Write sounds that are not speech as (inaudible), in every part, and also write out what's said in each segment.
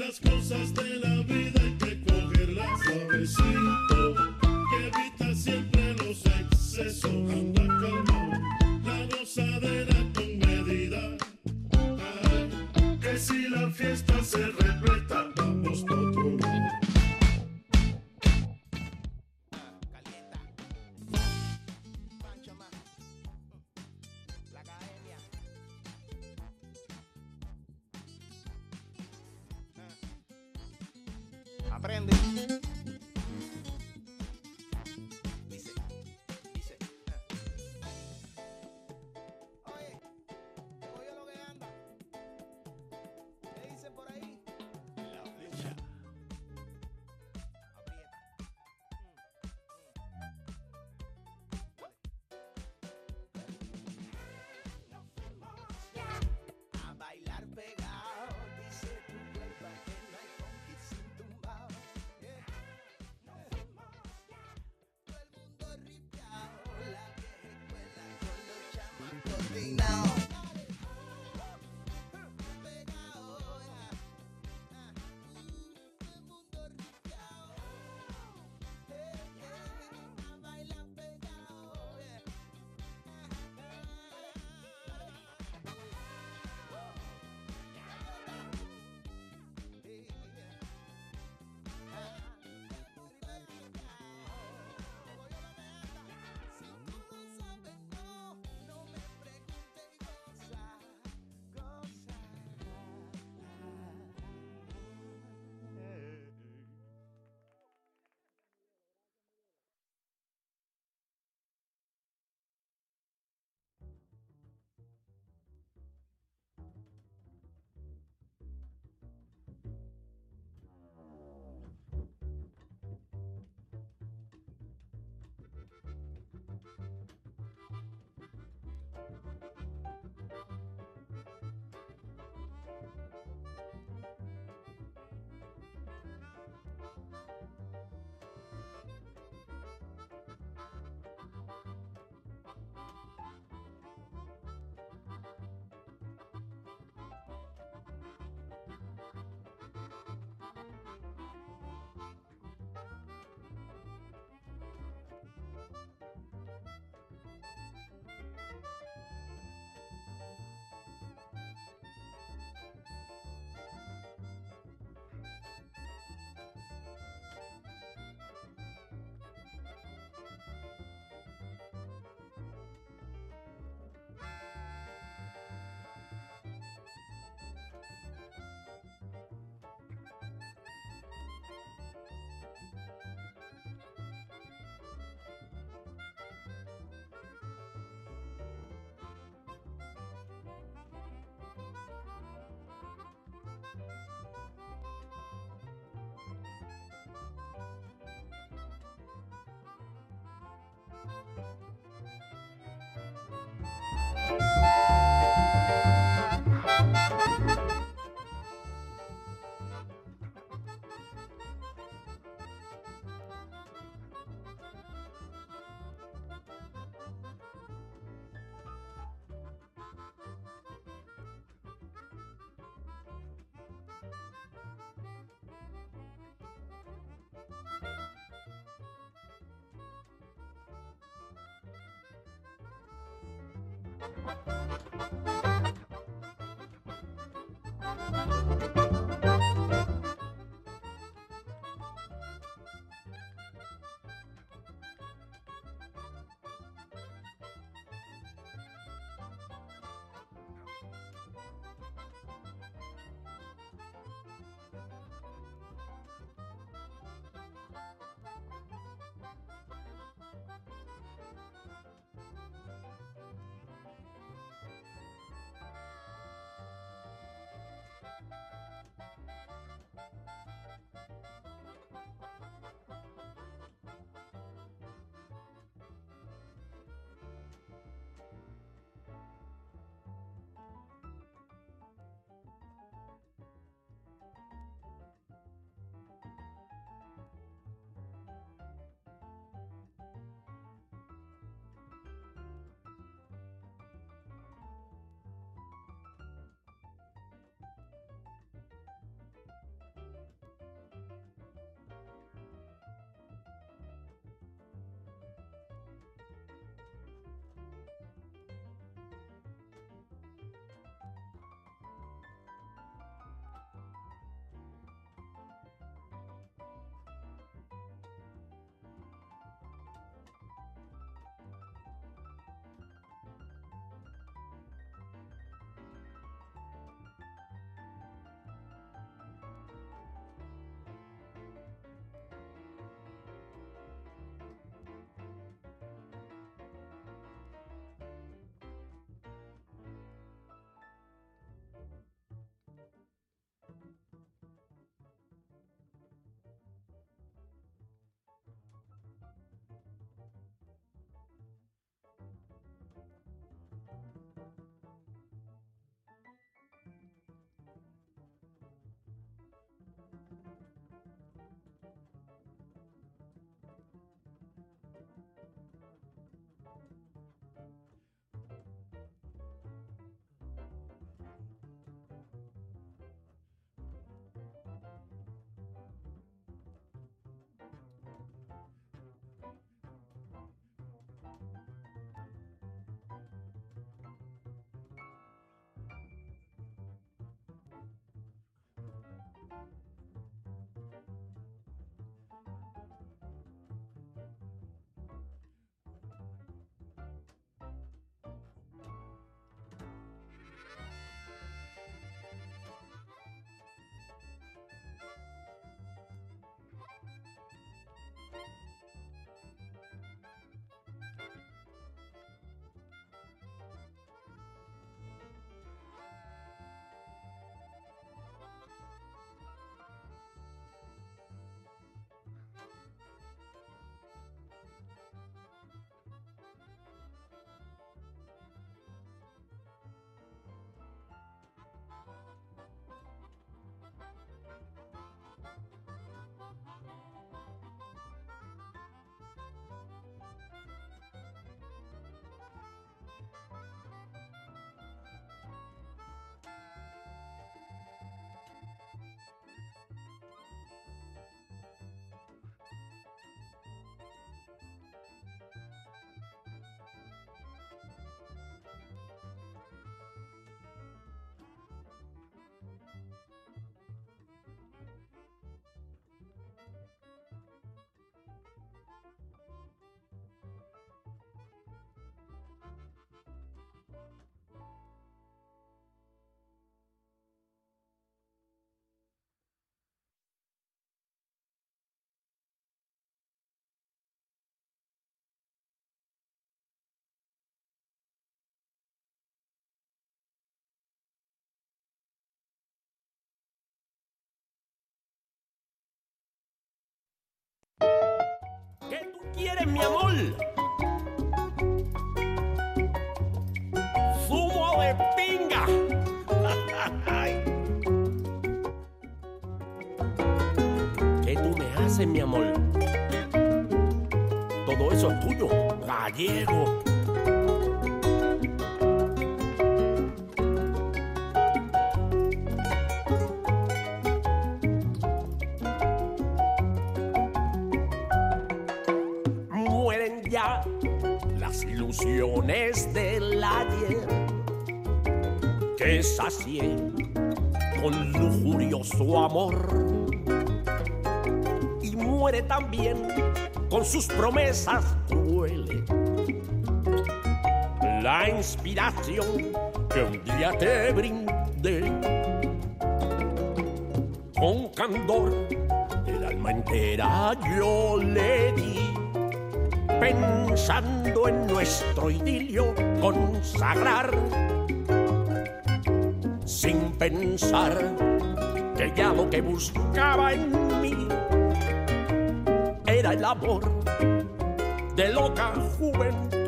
Las cosas de la vida hay que cogerlas suavecito. Evita siempre los excesos. Anda calmado. La gozadera con medida. Que si la fiesta se repleta, vamos por otro Thank you. Quieres, mi amor? Zumo de pinga. (laughs) ¿Qué tú me haces, mi amor? Todo eso es tuyo, gallego. Ilusiones del ayer que sacié con lujurioso amor. Y muere también con sus promesas crueles la inspiración que un día te brindé. Con candor el alma entera yo le di pensando en nuestro idilio consagrar sin pensar que ya lo que buscaba en mí era el amor de loca juventud.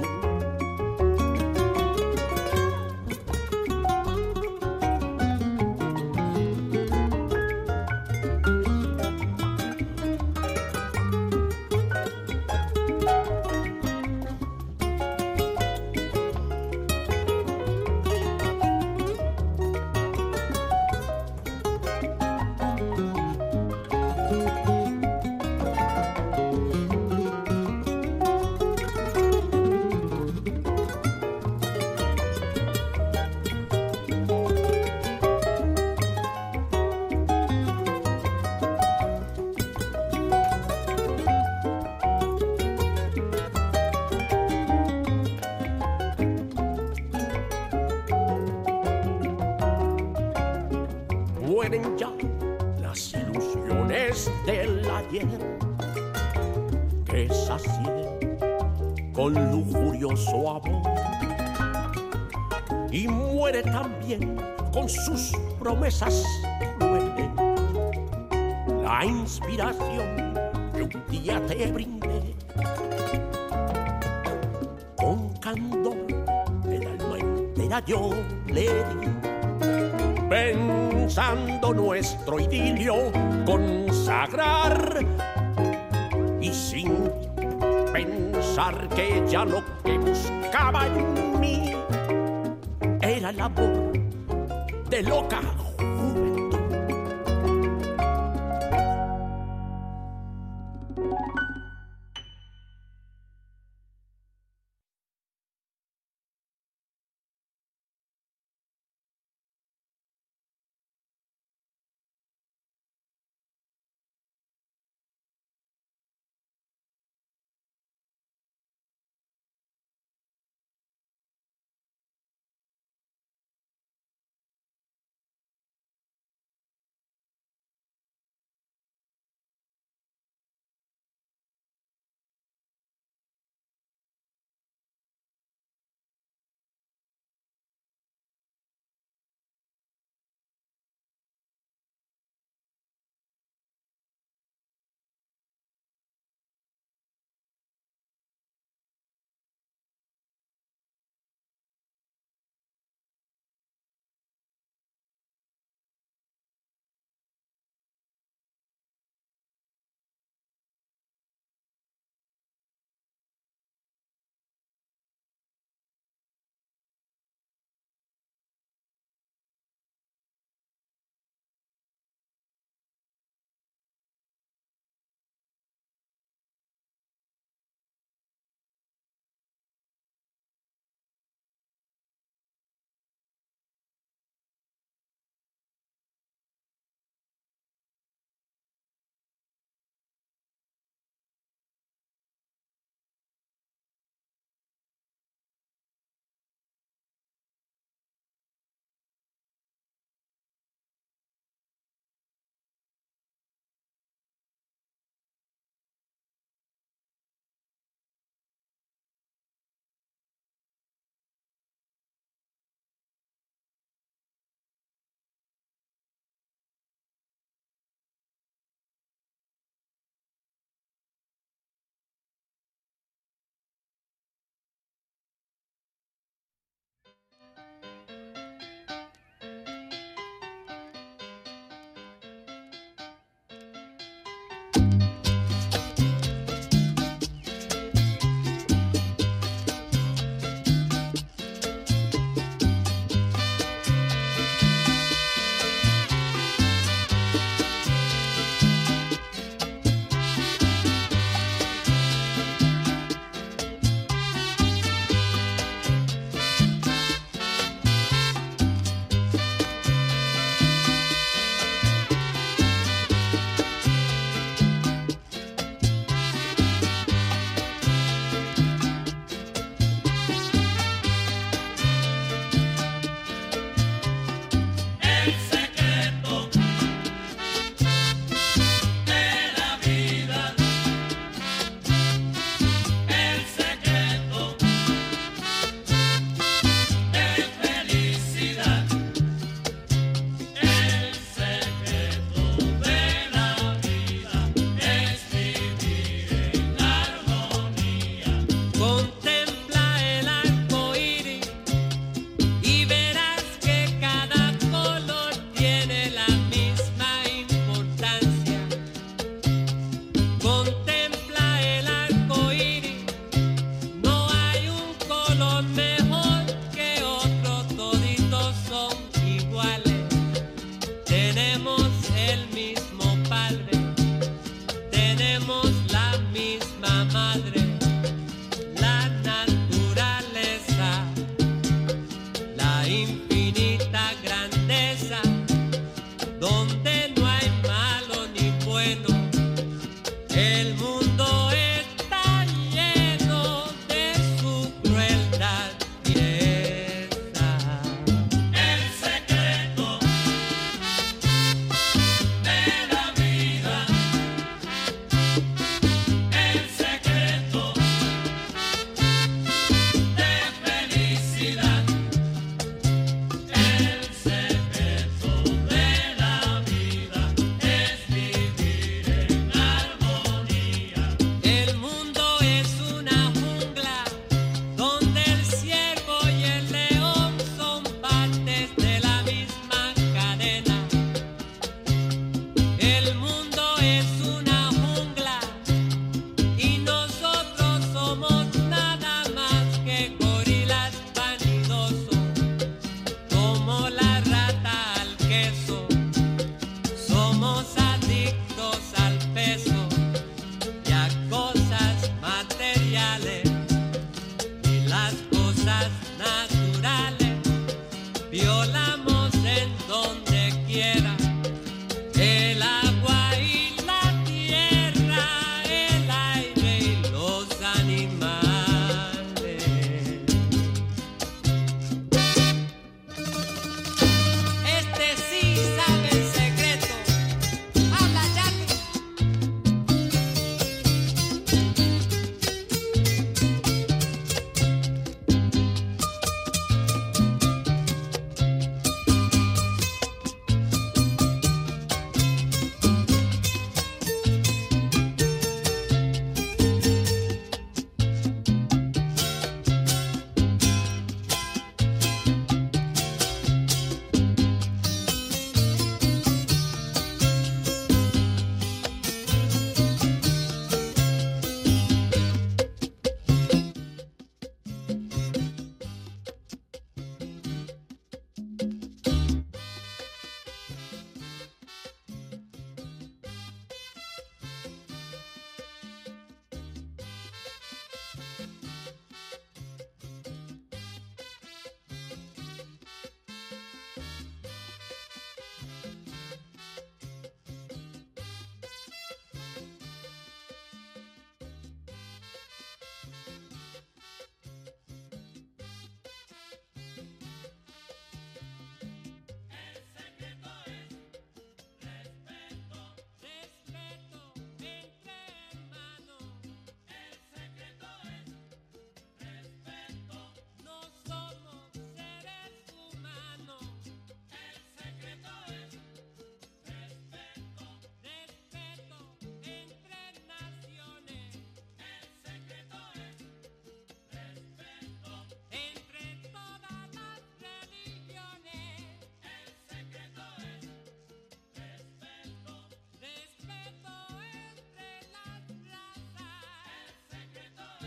Pensando nuestro idilio consagrar y sin pensar que ya lo que buscaba en mí era el amor de loca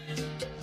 Thank you.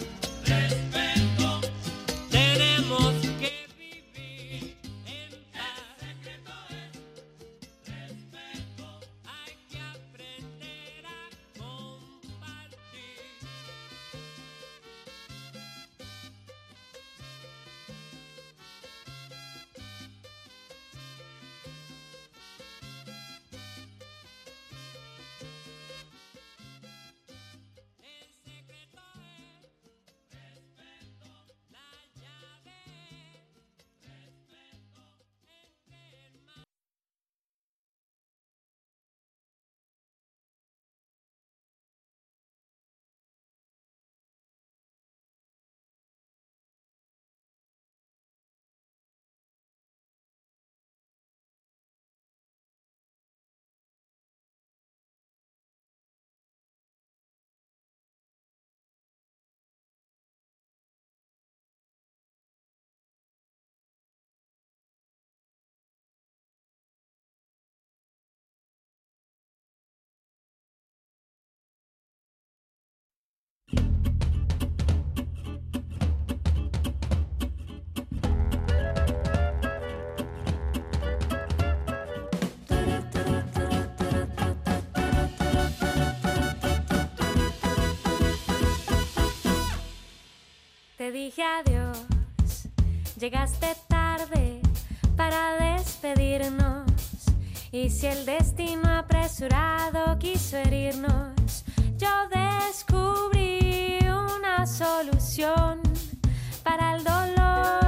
te dije adiós, llegaste tarde para despedirnos. Y si el destino apresurado quiso herirnos, yo descubrí una solución para el dolor.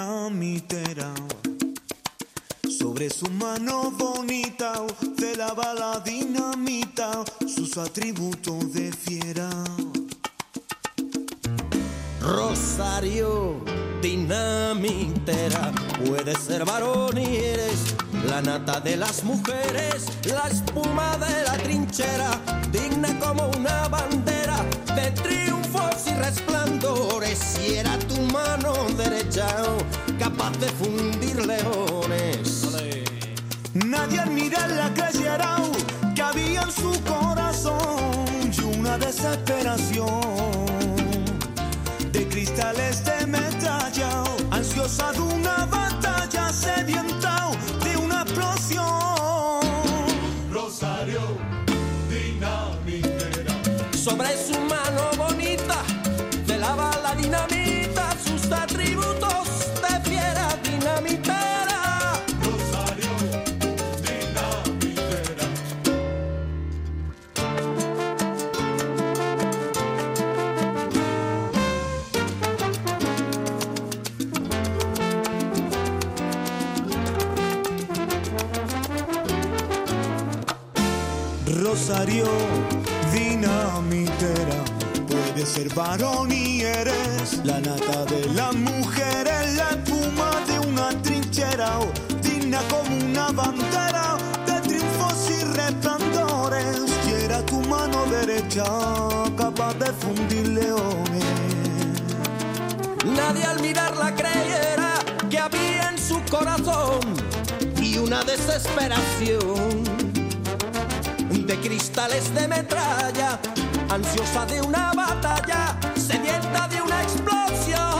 Dinamitera. Sobre su mano bonita de la dinamita sus atributos de fiera. Rosario, dinamitera, puedes ser varón y eres la nata de las mujeres, la espuma de la trinchera, digna como una bandera de triunfos y resplandores. Si era tu mano derecha, capaz de fundir leones. Nadie al mirarla creyera que había en su corazón y una desesperación de cristales de metralla, ser varón y eres la nata de las mujeres, la espuma de una trinchera, oh, digna como una bandera de triunfos y resplandores. Y era tu mano derecha, capaz de fundir leones. Nadie al mirarla creyera que había en su corazón y una desesperación de cristales de metralla, ansiosa de una batalla, explosion.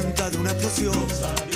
De una explosión.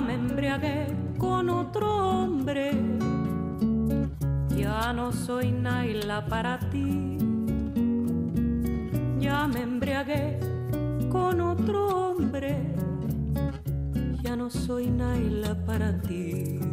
día me embriagué con otro hombre. Ya no soy Naila para ti. Ya me embriagué con otro hombre. Ya no soy Naila para ti.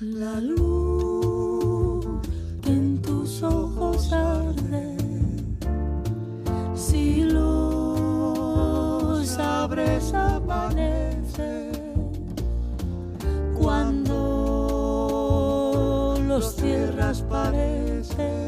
La luz cierras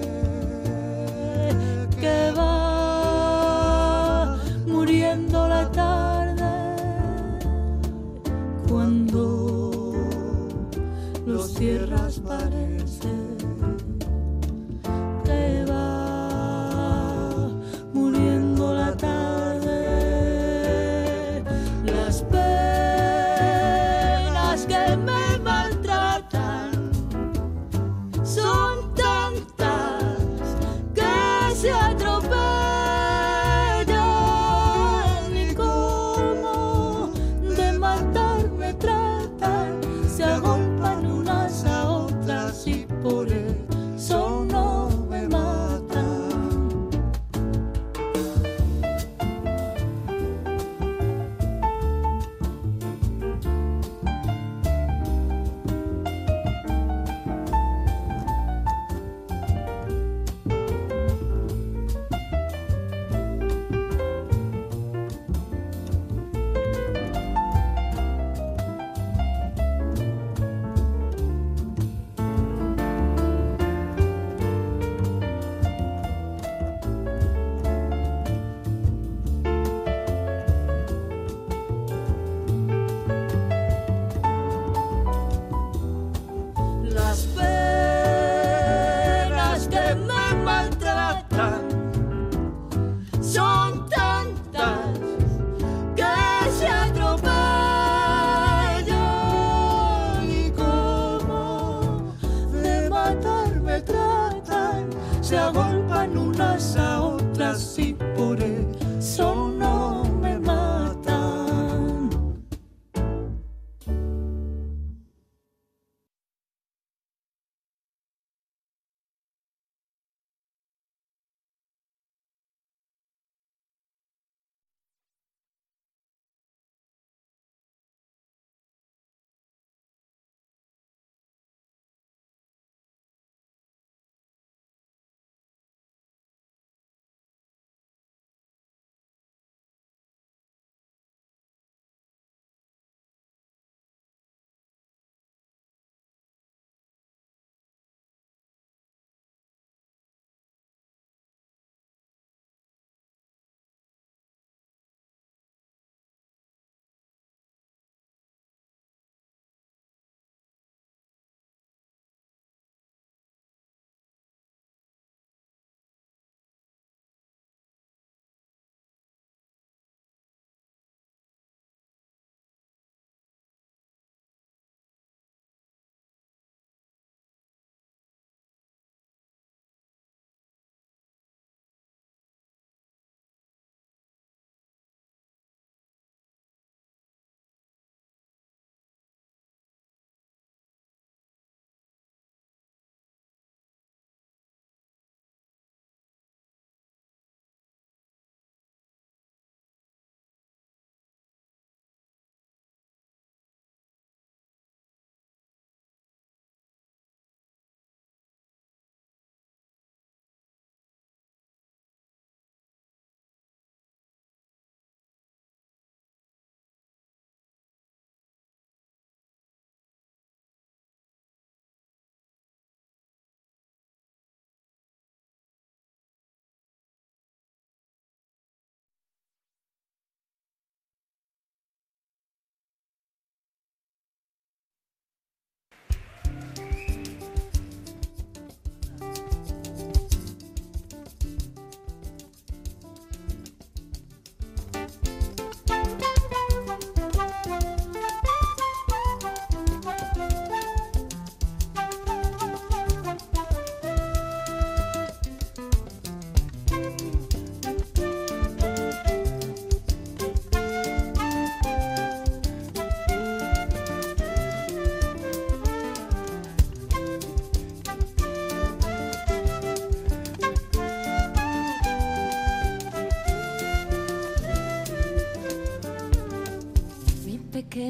agolpan unas a otras y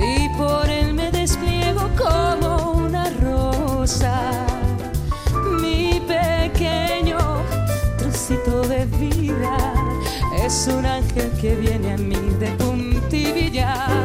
y por él me despliego como una rosa. Mi pequeño trocito de vida es un ángel que viene a mí de puntillas.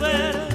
espera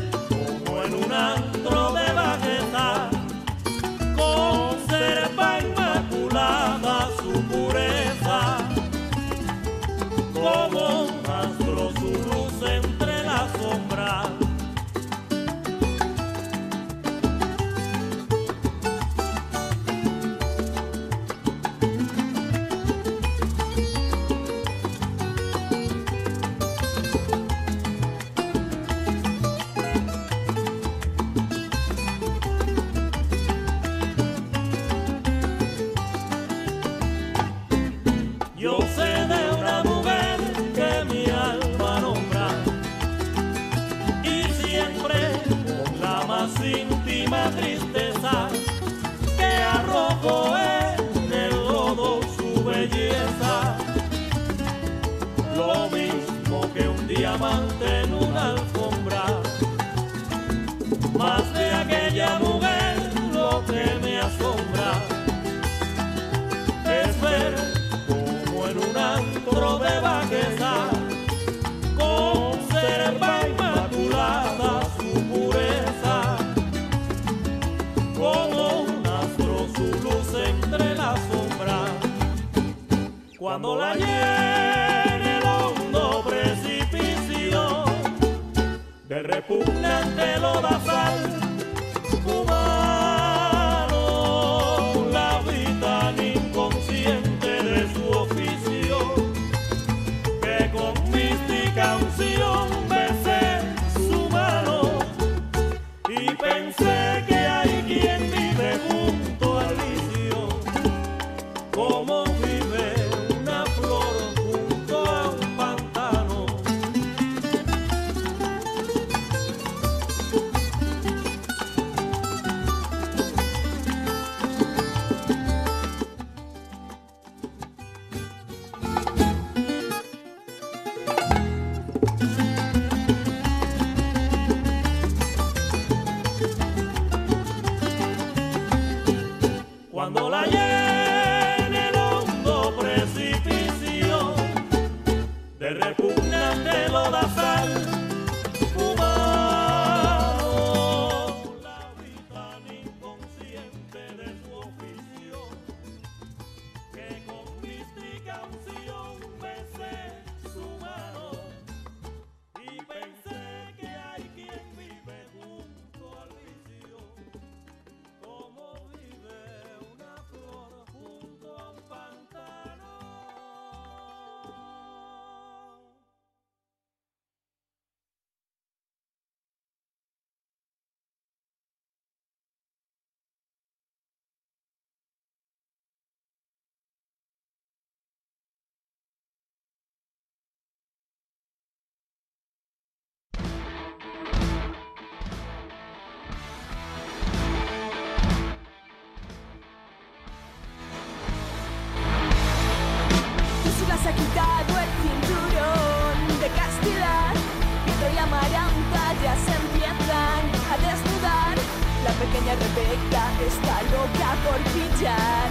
por fichar,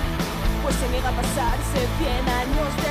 pues se niega a pasarse 100 años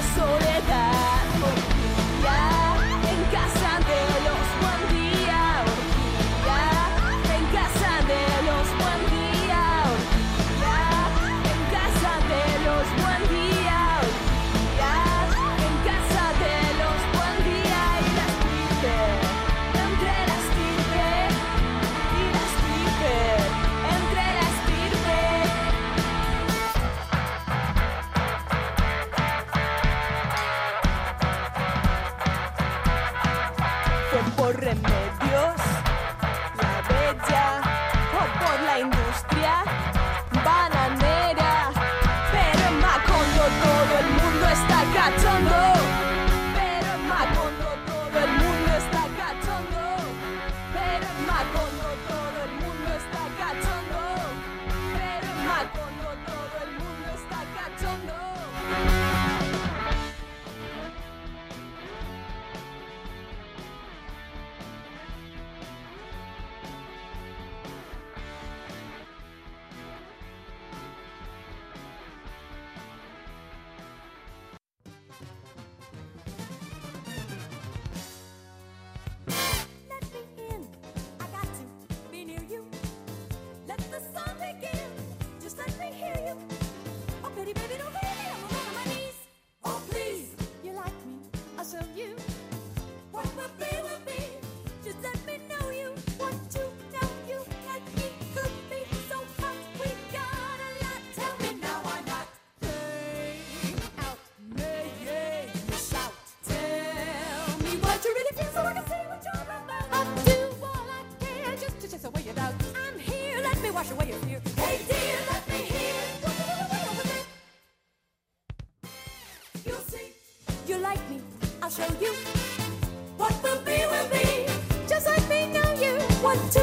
You like me, I'll show you. What will be, will be. Just like me, know you. Want to